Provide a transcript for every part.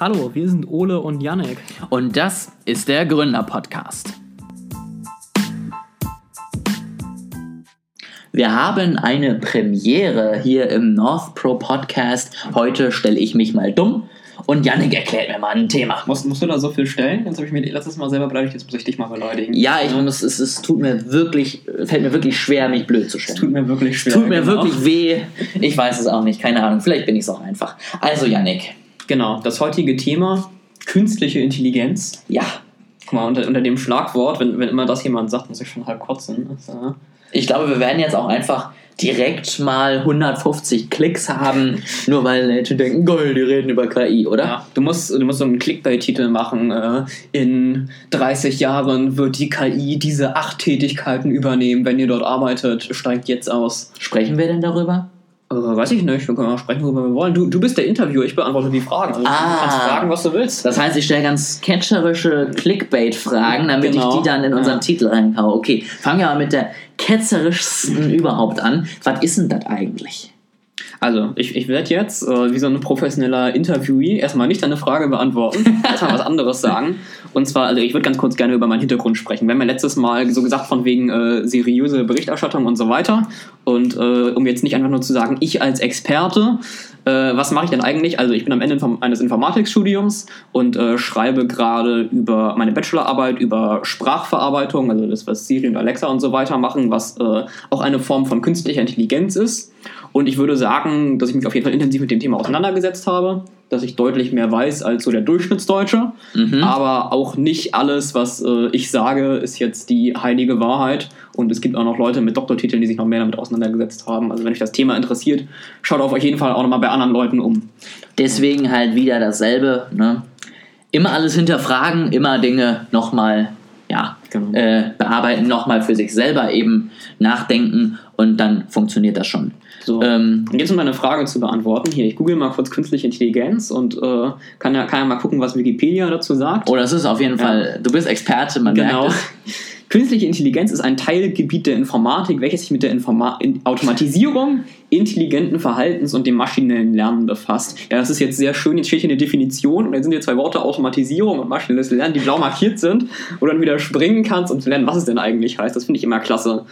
Hallo, wir sind Ole und Janek. Und das ist der Gründer-Podcast. Wir haben eine Premiere hier im North Pro Podcast. Heute stelle ich mich mal dumm und Janik erklärt mir mal ein Thema. Musst, musst du da so viel stellen? Jetzt habe ich mir letztes Mal selber beleidigt, jetzt muss ich dich mal beleidigen. Ja, ich muss, es, es tut mir wirklich, fällt mir wirklich schwer, mich blöd zu stellen. Es tut mir wirklich schwer. Tut mir genau. wirklich weh. Ich weiß es auch nicht, keine Ahnung. Vielleicht bin ich es auch einfach. Also, Janik. Genau, das heutige Thema, künstliche Intelligenz. Ja, Guck mal, unter, unter dem Schlagwort, wenn, wenn immer das jemand sagt, muss ich schon halb kotzen. Das, äh, ich glaube, wir werden jetzt auch einfach direkt mal 150 Klicks haben, nur weil Leute denken, geil, die reden über KI, oder? Ja, du musst, du musst so einen Clickbait-Titel machen. Äh, in 30 Jahren wird die KI diese acht Tätigkeiten übernehmen. Wenn ihr dort arbeitet, steigt jetzt aus. Sprechen wir denn darüber? Äh, weiß ich nicht, wir können auch sprechen, worüber wir wollen. Du, du bist der Interviewer, ich beantworte die Fragen. Also Ah. Du kannst fragen, was du willst. Das heißt, ich stelle ganz catcherische Clickbait-Fragen, damit Genau. ich die dann in unseren Ja. Titel reinhaue. Okay, fangen wir mal mit der ketzerischsten überhaupt an. Was ist denn das eigentlich? Also, ich, ich werde jetzt, äh, wie so ein professioneller Interviewee, erstmal nicht deine Frage beantworten, erstmal was anderes sagen. Und zwar, also ich würde ganz kurz gerne über meinen Hintergrund sprechen. Wir haben ja letztes Mal so gesagt, von wegen äh, seriöse Berichterstattung und so weiter. Und äh, um jetzt nicht einfach nur zu sagen, ich als Experte, äh, was mache ich denn eigentlich? Also ich bin am Ende eines Informatikstudiums und äh, schreibe gerade über meine Bachelorarbeit über Sprachverarbeitung, also das, was Siri und Alexa und so weiter machen, was äh, auch eine Form von künstlicher Intelligenz ist. Und ich würde sagen, dass ich mich auf jeden Fall intensiv mit dem Thema auseinandergesetzt habe, dass ich deutlich mehr weiß als so der Durchschnittsdeutsche. Mhm. Aber auch nicht alles, was äh, ich sage, ist jetzt die heilige Wahrheit. Und es gibt auch noch Leute mit Doktortiteln, die sich noch mehr damit auseinandergesetzt haben. Also wenn euch das Thema interessiert, schaut auf jeden Fall auch nochmal bei anderen Leuten um. Deswegen halt wieder dasselbe. Ne? Immer alles hinterfragen, immer Dinge nochmal ja, Genau. äh, bearbeiten, nochmal für sich selber eben nachdenken und dann funktioniert das schon. So. Ähm, jetzt um deine Frage zu beantworten, hier, ich google mal kurz künstliche Intelligenz und äh, kann, ja, kann ja mal gucken, was Wikipedia dazu sagt. oh, das ist auf jeden Ja. Fall, du bist Experte, man Genau. merkt es. Künstliche Intelligenz ist ein Teilgebiet der Informatik, welches sich mit der Informa in Automatisierung intelligenten Verhaltens und dem maschinellen Lernen befasst. Ja, das ist jetzt sehr schön. Jetzt steht hier eine Definition und dann sind hier zwei Worte Automatisierung und maschinelles Lernen, die blau markiert sind, wo du dann wieder springen kannst, um zu lernen, was es denn eigentlich heißt. Das finde ich immer klasse.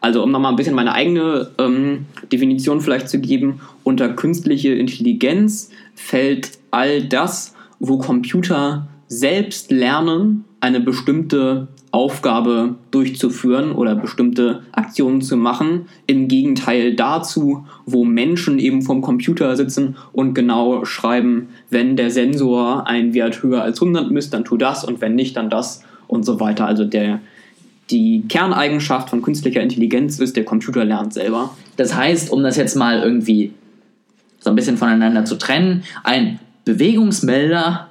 Also, um nochmal ein bisschen meine eigene ähm, Definition vielleicht zu geben, unter künstliche Intelligenz fällt all das, wo Computer selbst lernen, eine bestimmte Aufgabe durchzuführen oder bestimmte Aktionen zu machen, im Gegenteil dazu, wo Menschen eben vom Computer sitzen und genau schreiben, wenn der Sensor einen Wert höher als 100 misst, dann tu das und wenn nicht, dann das und so weiter. Also der, die Kerneigenschaft von künstlicher Intelligenz ist, der Computer lernt selber. Das heißt, um das jetzt mal irgendwie so ein bisschen voneinander zu trennen, ein Bewegungsmelder,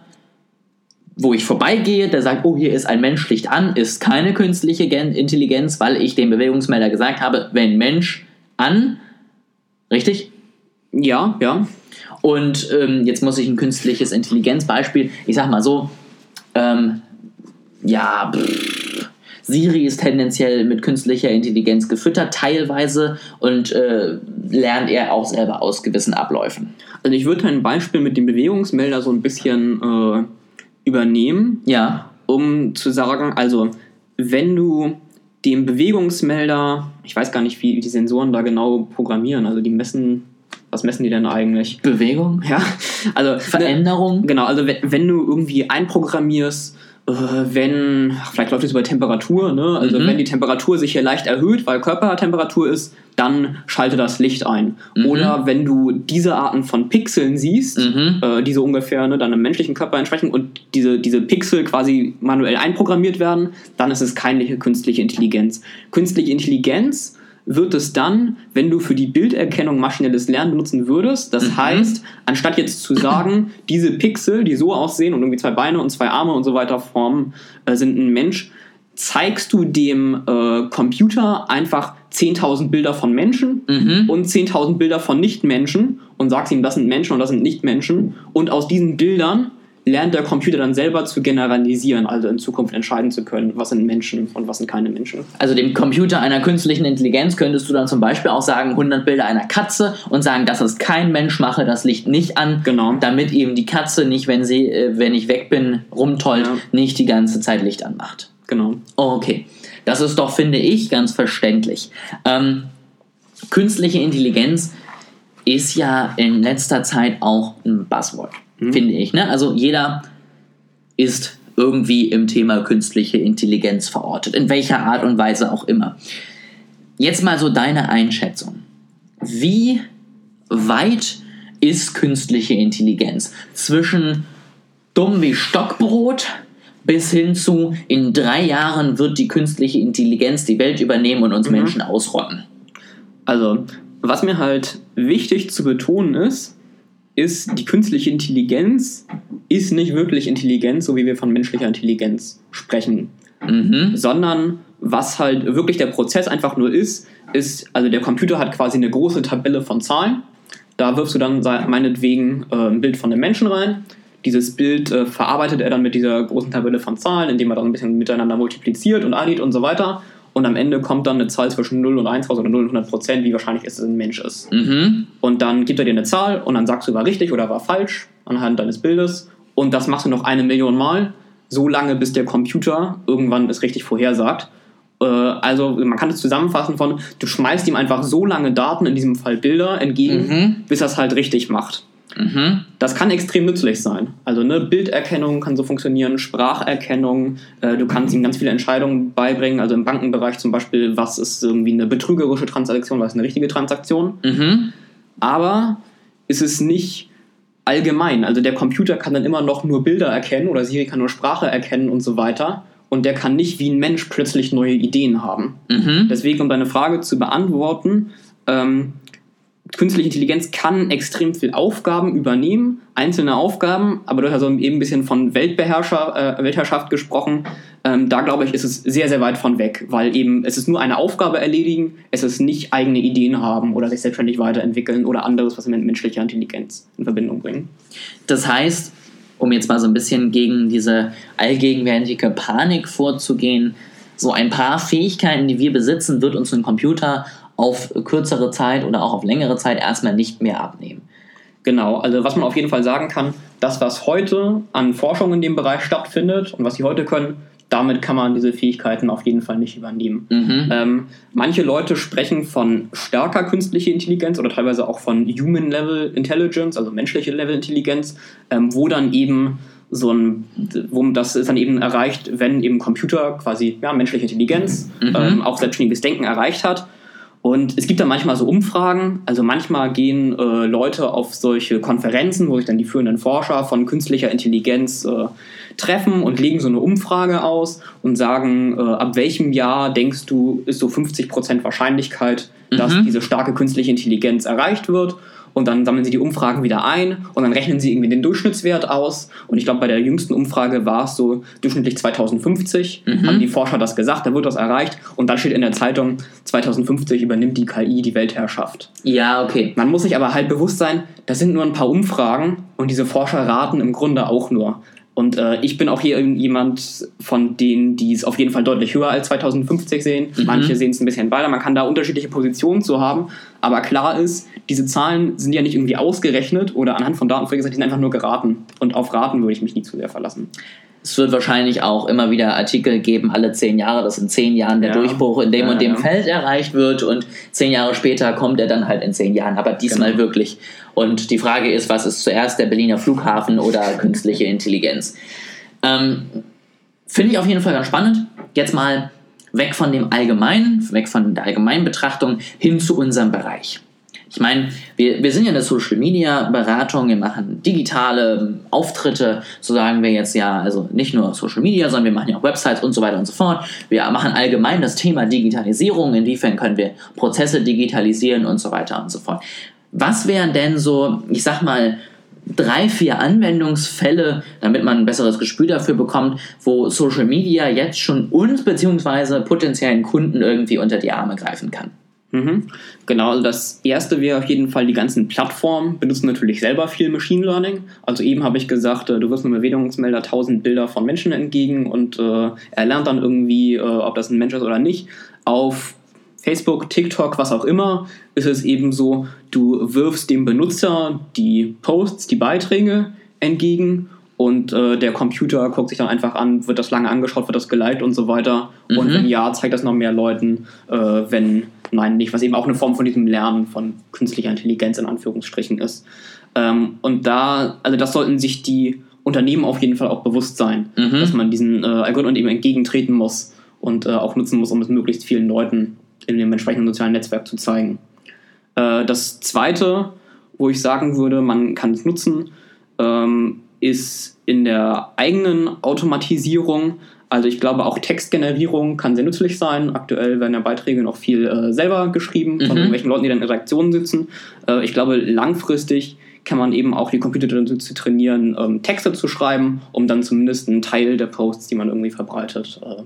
wo ich vorbeigehe, der sagt, oh, hier ist ein Mensch Licht an, ist keine künstliche Gen Intelligenz, weil ich dem Bewegungsmelder gesagt habe, wenn Mensch an, richtig? Ja, ja. Und ähm, jetzt muss ich ein künstliches Intelligenzbeispiel, ich sag mal so, ähm, ja, pff, Siri ist tendenziell mit künstlicher Intelligenz gefüttert, teilweise, und äh, lernt er auch selber aus gewissen Abläufen. Also ich würde ein Beispiel mit dem Bewegungsmelder so ein bisschen äh, übernehmen, Ja, um zu sagen, also wenn du dem Bewegungsmelder, ich weiß gar nicht, wie die Sensoren da genau programmieren, also die messen, was messen die denn eigentlich? Bewegung, Ja, also ne, Veränderung. Genau, also wenn, wenn du irgendwie einprogrammierst, äh, wenn, vielleicht läuft es über Temperatur, ne? Also Mhm. wenn die Temperatur sich hier leicht erhöht, weil Körpertemperatur ist, dann schalte das Licht ein. Mhm. Oder wenn du diese Arten von Pixeln siehst, Mhm. äh, die so ungefähr ne, deinem menschlichen Körper entsprechen und diese, diese Pixel quasi manuell einprogrammiert werden, dann ist es keine künstliche Intelligenz. Künstliche Intelligenz wird es dann, wenn du für die Bilderkennung maschinelles Lernen benutzen würdest. Das Mhm. heißt, anstatt jetzt zu sagen, diese Pixel, die so aussehen und irgendwie zwei Beine und zwei Arme und so weiter formen, äh, sind ein Mensch, zeigst du dem äh, Computer einfach 10.000 Bilder von Menschen Mhm. und 10.000 Bilder von Nichtmenschen und sagst ihm, das sind Menschen und das sind Nichtmenschen. Und aus diesen Bildern lernt der Computer dann selber zu generalisieren, also in Zukunft entscheiden zu können, was sind Menschen und was sind keine Menschen. Also dem Computer einer künstlichen Intelligenz könntest du dann zum Beispiel auch sagen, 100 Bilder einer Katze und sagen, das ist kein Mensch, mache das Licht nicht an, Genau. damit eben die Katze nicht, wenn sie, äh, wenn ich weg bin, rumtollt, Ja. nicht die ganze Zeit Licht anmacht. Genau. Oh, okay. Das ist doch, finde ich, ganz verständlich. Ähm, künstliche Intelligenz ist ja in letzter Zeit auch ein Buzzword, finde ich. Ne? Also jeder ist irgendwie im Thema künstliche Intelligenz verortet, in welcher Art und Weise auch immer. Jetzt mal so deine Einschätzung. Wie weit ist künstliche Intelligenz zwischen dumm wie Stockbrot bis hin zu in drei Jahren wird die künstliche Intelligenz die Welt übernehmen und uns Menschen ausrotten? Also, was mir halt wichtig zu betonen ist, ist, die künstliche Intelligenz ist nicht wirklich Intelligenz, so wie wir von menschlicher Intelligenz sprechen, Mhm. sondern was halt wirklich der Prozess einfach nur ist, ist, also der Computer hat quasi eine große Tabelle von Zahlen. Da wirfst du dann meinetwegen äh, ein Bild von einem Menschen rein. Dieses Bild äh, verarbeitet er dann mit dieser großen Tabelle von Zahlen, indem er dann ein bisschen miteinander multipliziert und addiert und so weiter. Und am Ende kommt dann eine Zahl zwischen 0 und 1 raus oder 0 und 100 Prozent, wie wahrscheinlich es ein Mensch ist. Mhm. Und dann gibt er dir eine Zahl und dann sagst du, war richtig oder war falsch anhand deines Bildes. Und das machst du noch eine Million Mal, so lange, bis der Computer irgendwann es richtig vorhersagt. Äh, Also man kann es zusammenfassen von, du schmeißt ihm einfach so lange Daten, in diesem Fall Bilder, entgegen, Mhm. bis er es halt richtig macht. Mhm. Das kann extrem nützlich sein. Also ne, Bilderkennung kann so funktionieren, Spracherkennung, äh, du kannst ihm ganz viele Entscheidungen beibringen, also im Bankenbereich zum Beispiel, was ist irgendwie eine betrügerische Transaktion, was ist eine richtige Transaktion Mhm. aber es ist nicht allgemein. Also der Computer kann dann immer noch nur Bilder erkennen oder Siri kann nur Sprache erkennen und so weiter. Und der kann nicht wie ein Mensch plötzlich neue Ideen haben. Mhm. Deswegen, um deine Frage zu beantworten, ähm, künstliche Intelligenz kann extrem viel Aufgaben übernehmen, einzelne Aufgaben, aber du hast also eben ein bisschen von Weltbeherrscher, äh, Weltherrschaft gesprochen. Ähm, da glaube ich, ist es sehr, sehr weit von weg, weil eben es ist nur eine Aufgabe erledigen, es ist nicht eigene Ideen haben oder sich selbstständig weiterentwickeln oder anderes, was wir mit menschlicher Intelligenz in Verbindung bringen. Das heißt, um jetzt mal so ein bisschen gegen diese allgegenwärtige Panik vorzugehen, so ein paar Fähigkeiten, die wir besitzen, wird uns ein Computer auf kürzere Zeit oder auch auf längere Zeit erstmal nicht mehr abnehmen. Genau, also was man auf jeden Fall sagen kann, das, was heute an Forschung in dem Bereich stattfindet und was sie heute können, damit kann man diese Fähigkeiten auf jeden Fall nicht übernehmen. Mhm. Ähm, manche Leute sprechen von starker künstlicher Intelligenz oder teilweise auch von Human Level Intelligence, also menschliche Level Intelligenz, ähm, wo dann eben so ein, wo das ist dann eben erreicht, wenn eben Computer quasi ja, menschliche Intelligenz, Mhm. ähm, auch selbstständiges Denken erreicht hat. Und es gibt da manchmal so Umfragen, also manchmal gehen äh, Leute auf solche Konferenzen, wo sich dann die führenden Forscher von künstlicher Intelligenz äh, treffen und legen so eine Umfrage aus und sagen, äh, ab welchem Jahr denkst du, ist so 50% Wahrscheinlichkeit, dass Mhm. diese starke künstliche Intelligenz erreicht wird. Und dann sammeln sie die Umfragen wieder ein und dann rechnen sie irgendwie den Durchschnittswert aus. Und ich glaube, bei der jüngsten Umfrage war es so durchschnittlich 2050, Mhm. haben die Forscher das gesagt, da wird das erreicht. Und dann steht in der Zeitung, 2050 übernimmt die KI die Weltherrschaft. Ja, okay. Man muss sich aber halt bewusst sein, das sind nur ein paar Umfragen und diese Forscher raten im Grunde auch nur. Und äh, ich bin auch hier jemand von denen, die es auf jeden Fall deutlich höher als 2050 sehen. Mhm. Manche sehen es ein bisschen weiter. Man kann da unterschiedliche Positionen zu haben. Aber klar ist, diese Zahlen sind ja nicht irgendwie ausgerechnet oder anhand von Daten vorhergesagt, die sind einfach nur geraten. Und auf Raten würde ich mich nie zu sehr verlassen. Es wird wahrscheinlich auch immer wieder Artikel geben, alle zehn Jahre, dass in zehn Jahren der Ja. Durchbruch in dem Ja, und dem ja. Feld erreicht wird und zehn Jahre später kommt er dann halt in zehn Jahren, aber diesmal Genau. wirklich. Und die Frage ist, was ist zuerst der Berliner Flughafen oder künstliche Intelligenz? Ähm, Finde ich auf jeden Fall ganz spannend. Jetzt mal weg von dem Allgemeinen, weg von der allgemeinen Betrachtung hin zu unserem Bereich. Ich meine, wir, wir sind ja eine Social Media Beratung, wir machen digitale Auftritte, so sagen wir jetzt ja, also nicht nur Social Media, sondern wir machen ja auch Websites und so weiter und so fort. Wir machen allgemein das Thema Digitalisierung, inwiefern können wir Prozesse digitalisieren und so weiter und so fort. Was wären denn so, ich sag mal, drei, vier Anwendungsfälle, damit man ein besseres Gespür dafür bekommt, wo Social Media jetzt schon uns beziehungsweise potenziellen Kunden irgendwie unter die Arme greifen kann? Mhm. Genau, also das erste wäre auf jeden Fall, die ganzen Plattformen benutzen natürlich selber viel Machine Learning. Also eben habe ich gesagt, äh, du wirst einem Bewegungsmelder 1000 Bilder von Menschen entgegen und äh, er lernt dann irgendwie, äh, ob das ein Mensch ist oder nicht. Auf Facebook, TikTok, was auch immer, ist es eben so, du wirfst dem Benutzer die Posts, die Beiträge entgegen und äh, der Computer guckt sich dann einfach an, wird das lange angeschaut, wird das geliked und so weiter. Mhm. Und wenn ja, zeigt das noch mehr Leuten, äh, wenn nein, nicht, was eben auch eine Form von diesem Lernen von künstlicher Intelligenz in Anführungsstrichen ist. Ähm, und da, also das sollten sich die Unternehmen auf jeden Fall auch bewusst sein, mhm. dass man diesen äh, Algorithmen eben entgegentreten muss und äh, auch nutzen muss, um es möglichst vielen Leuten in dem entsprechenden sozialen Netzwerk zu zeigen. Äh, das zweite, wo ich sagen würde, man kann es nutzen, ähm, ist in der eigenen Automatisierung also ich glaube, auch Textgenerierung kann sehr nützlich sein. Aktuell werden ja Beiträge noch viel äh, selber geschrieben von mhm. irgendwelchen Leuten, die dann in Redaktionen sitzen. Äh, ich glaube, langfristig kann man eben auch die Computer dazu trainieren, ähm, Texte zu schreiben, um dann zumindest einen Teil der Posts, die man irgendwie verbreitet, äh,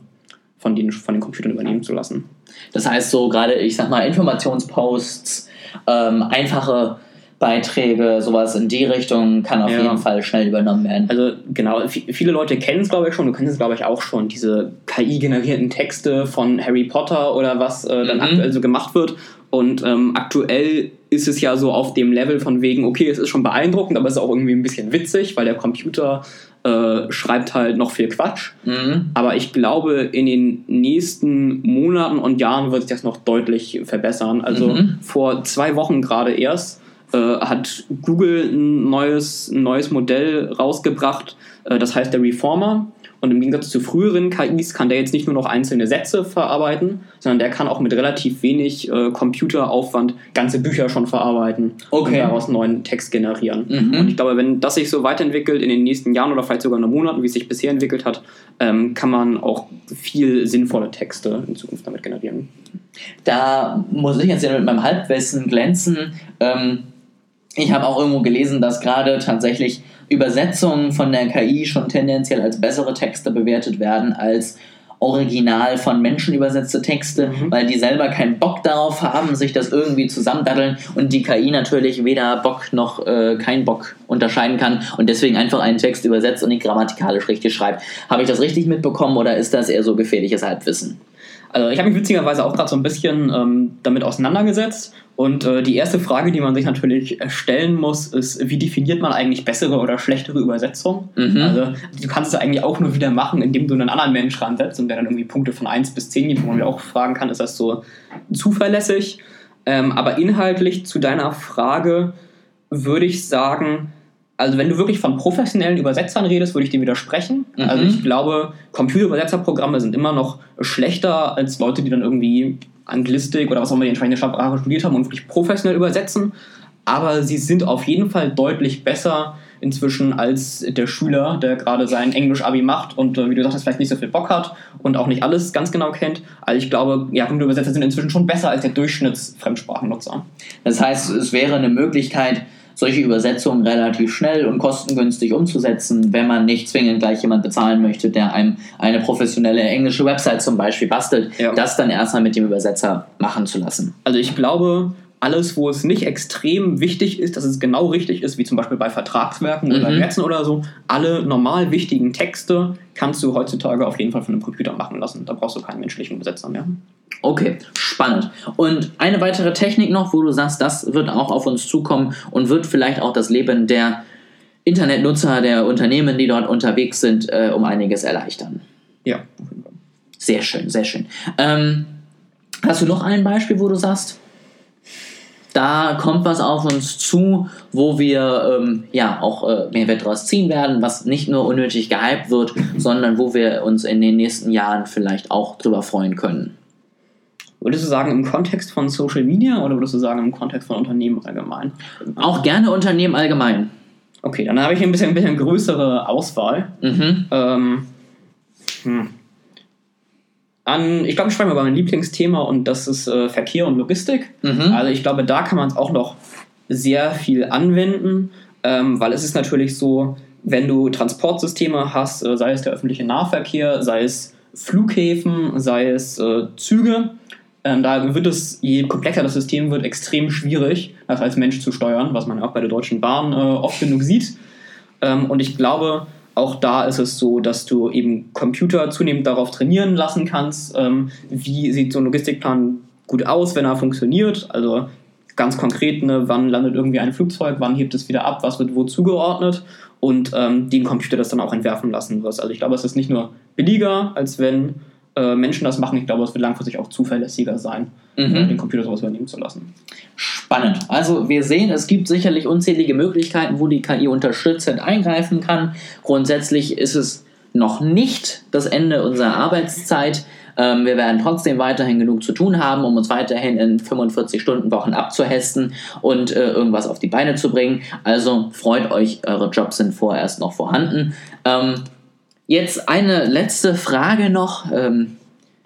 von, den, von den Computern übernehmen zu lassen. Das heißt so gerade, ich sag mal, Informationsposts, ähm, einfache Beiträge, sowas in die Richtung kann auf ja. jeden Fall schnell übernommen werden. Also genau, viele Leute kennen es glaube ich schon, du kennst es glaube ich auch schon, diese KI-generierten Texte von Harry Potter oder was äh, dann mhm. aktuell so gemacht wird. Und ähm, aktuell ist es ja so auf dem Level von wegen, okay, es ist schon beeindruckend, aber es ist auch irgendwie ein bisschen witzig, weil der Computer äh, schreibt halt noch viel Quatsch. Mhm. Aber ich glaube, in den nächsten Monaten und Jahren wird sich das noch deutlich verbessern. Also mhm. vor zwei Wochen gerade erst äh, hat Google ein neues, ein neues Modell rausgebracht, äh, das heißt der Reformer. Und im Gegensatz zu früheren KIs kann der jetzt nicht nur noch einzelne Sätze verarbeiten, sondern der kann auch mit relativ wenig äh, Computeraufwand ganze Bücher schon verarbeiten okay. und daraus neuen Text generieren. Mhm. Und ich glaube, wenn das sich so weiterentwickelt in den nächsten Jahren oder vielleicht sogar nur Monaten, wie es sich bisher entwickelt hat, ähm, kann man auch viel sinnvolle Texte in Zukunft damit generieren. Da muss ich jetzt mit meinem Halbwissen glänzen. Ähm ich habe auch irgendwo gelesen, dass gerade tatsächlich Übersetzungen von der KI schon tendenziell als bessere Texte bewertet werden als original von Menschen übersetzte Texte, mhm. weil die selber keinen Bock darauf haben, sich das irgendwie zusammendaddeln und die KI natürlich weder Bock noch äh, kein Bock unterscheiden kann und deswegen einfach einen Text übersetzt und ihn grammatikalisch richtig schreibt. Habe ich das richtig mitbekommen oder ist das eher so gefährliches Halbwissen? Also ich habe mich witzigerweise auch gerade so ein bisschen ähm, damit auseinandergesetzt und äh, die erste Frage, die man sich natürlich stellen muss, ist, wie definiert man eigentlich bessere oder schlechtere Übersetzung? Mhm. Also du kannst es eigentlich auch nur wieder machen, indem du einen anderen Mensch ransetzt und der dann irgendwie Punkte von 1 bis 10 gibt, wo man auch fragen kann, ist das so zuverlässig? Ähm, aber inhaltlich zu deiner Frage würde ich sagen, also wenn du wirklich von professionellen Übersetzern redest, würde ich dir widersprechen. Mhm. Also ich glaube, Computerübersetzerprogramme sind immer noch schlechter als Leute, die dann irgendwie Anglistik oder was auch immer die entsprechende Sprache studiert haben und wirklich professionell übersetzen. Aber sie sind auf jeden Fall deutlich besser inzwischen als der Schüler, der gerade sein Englisch-Abi macht und äh, wie du sagst, vielleicht nicht so viel Bock hat und auch nicht alles ganz genau kennt. Also ich glaube, ja, Computerübersetzer sind inzwischen schon besser als der Durchschnittsfremdsprachennutzer. Das heißt, es wäre eine Möglichkeit, solche Übersetzungen relativ schnell und kostengünstig umzusetzen, wenn man nicht zwingend gleich jemand bezahlen möchte, der einem eine professionelle englische Website zum Beispiel bastelt, ja. das dann erstmal mit dem Übersetzer machen zu lassen. Also ich glaube, alles, wo es nicht extrem wichtig ist, dass es genau richtig ist, wie zum Beispiel bei Vertragswerken mhm. oder Gesetzen oder so, alle normal wichtigen Texte kannst du heutzutage auf jeden Fall von einem Computer machen lassen. Da brauchst du keinen menschlichen Übersetzer mehr. Okay, spannend. Und eine weitere Technik noch, wo du sagst, das wird auch auf uns zukommen und wird vielleicht auch das Leben der Internetnutzer, der Unternehmen, die dort unterwegs sind, äh, um einiges erleichtern. Ja. Sehr schön, sehr schön. Ähm, hast du noch ein Beispiel, wo du sagst, da kommt was auf uns zu, wo wir ähm, ja auch äh, Mehrwert daraus ziehen werden, was nicht nur unnötig gehypt wird, sondern wo wir uns in den nächsten Jahren vielleicht auch drüber freuen können. Würdest du sagen, im Kontext von Social Media oder würdest du sagen, im Kontext von Unternehmen allgemein? Auch gerne Unternehmen allgemein. Okay, dann habe ich ein bisschen, ein bisschen größere Auswahl. Mhm. Ähm, hm. An, ich glaube, ich spreche mal über mein Lieblingsthema und das ist äh, Verkehr und Logistik. Mhm. Also ich glaube, da kann man es auch noch sehr viel anwenden, ähm, weil es ist natürlich so, wenn du Transportsysteme hast, äh, sei es der öffentliche Nahverkehr, sei es Flughäfen, sei es äh, Züge, Ähm, da wird es, je komplexer das System wird, extrem schwierig, das als Mensch zu steuern, was man auch bei der Deutschen Bahn äh, oft genug sieht. Ähm, und ich glaube, auch da ist es so, dass du eben Computer zunehmend darauf trainieren lassen kannst, ähm, wie sieht so ein Logistikplan gut aus, wenn er funktioniert. Also ganz konkret, ne, wann landet irgendwie ein Flugzeug, wann hebt es wieder ab, was wird wo zugeordnet und ähm, den Computer das dann auch entwerfen lassen wirst. Also ich glaube, es ist nicht nur billiger, als wenn äh, Menschen das machen. Ich glaube, es wird langfristig auch zuverlässiger sein, Mhm. äh, den Computer sowas übernehmen zu lassen. Spannend. Also wir sehen, es gibt sicherlich unzählige Möglichkeiten, wo die KI unterstützend eingreifen kann. Grundsätzlich ist es noch nicht das Ende unserer Arbeitszeit. Ähm, wir werden trotzdem weiterhin genug zu tun haben, um uns weiterhin in 45-Stunden-Wochen abzuhesten und äh, irgendwas auf die Beine zu bringen. Also freut euch, eure Jobs sind vorerst noch vorhanden. Ähm, jetzt eine letzte Frage noch. Ähm,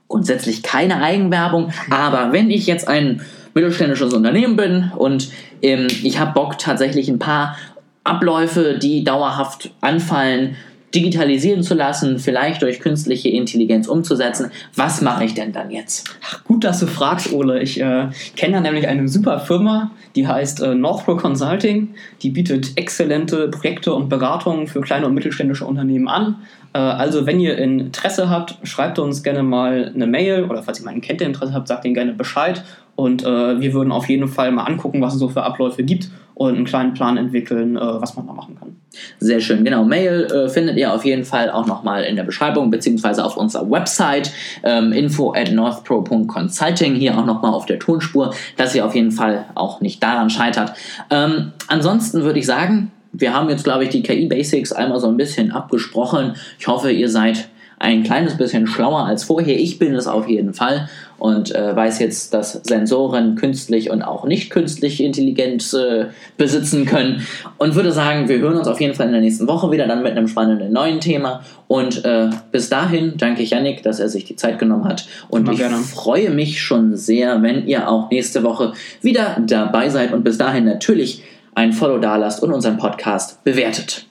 grundsätzlich keine Eigenwerbung, aber wenn ich jetzt ein mittelständisches Unternehmen bin und ähm, ich habe Bock tatsächlich ein paar Abläufe, die dauerhaft anfallen, digitalisieren zu lassen, vielleicht durch künstliche Intelligenz umzusetzen, was mache ich denn dann jetzt? Ach, gut, dass du fragst, Ole. Ich äh, kenne da nämlich eine super Firma, die heißt äh, Northpro Consulting. Die bietet exzellente Projekte und Beratungen für kleine und mittelständische Unternehmen an. Äh, also, wenn ihr Interesse habt, schreibt uns gerne mal eine Mail oder falls ihr einen kennt, der Interesse habt, sagt ihnen gerne Bescheid. Und äh, wir würden auf jeden Fall mal angucken, was es so für Abläufe gibt und einen kleinen Plan entwickeln, äh, was man da machen kann. Sehr schön, genau. Mail äh, findet ihr auf jeden Fall auch nochmal in der Beschreibung, beziehungsweise auf unserer Website ähm, info at northpro.consulting. Hier auch nochmal auf der Tonspur, dass ihr auf jeden Fall auch nicht daran scheitert. Ähm, ansonsten würde ich sagen, wir haben jetzt, glaube ich, die KI-Basics einmal so ein bisschen abgesprochen. Ich hoffe, ihr seid ein kleines bisschen schlauer als vorher. Ich bin es auf jeden Fall und äh, weiß jetzt, dass Sensoren künstlich und auch nicht künstlich Intelligenz äh, besitzen können. Und würde sagen, wir hören uns auf jeden Fall in der nächsten Woche wieder, dann mit einem spannenden neuen Thema. Und äh, bis dahin danke ich Yannick, dass er sich die Zeit genommen hat. Und Immer ich gerne. freue mich schon sehr, wenn ihr auch nächste Woche wieder dabei seid und bis dahin natürlich ein Follow dalasst und unseren Podcast bewertet.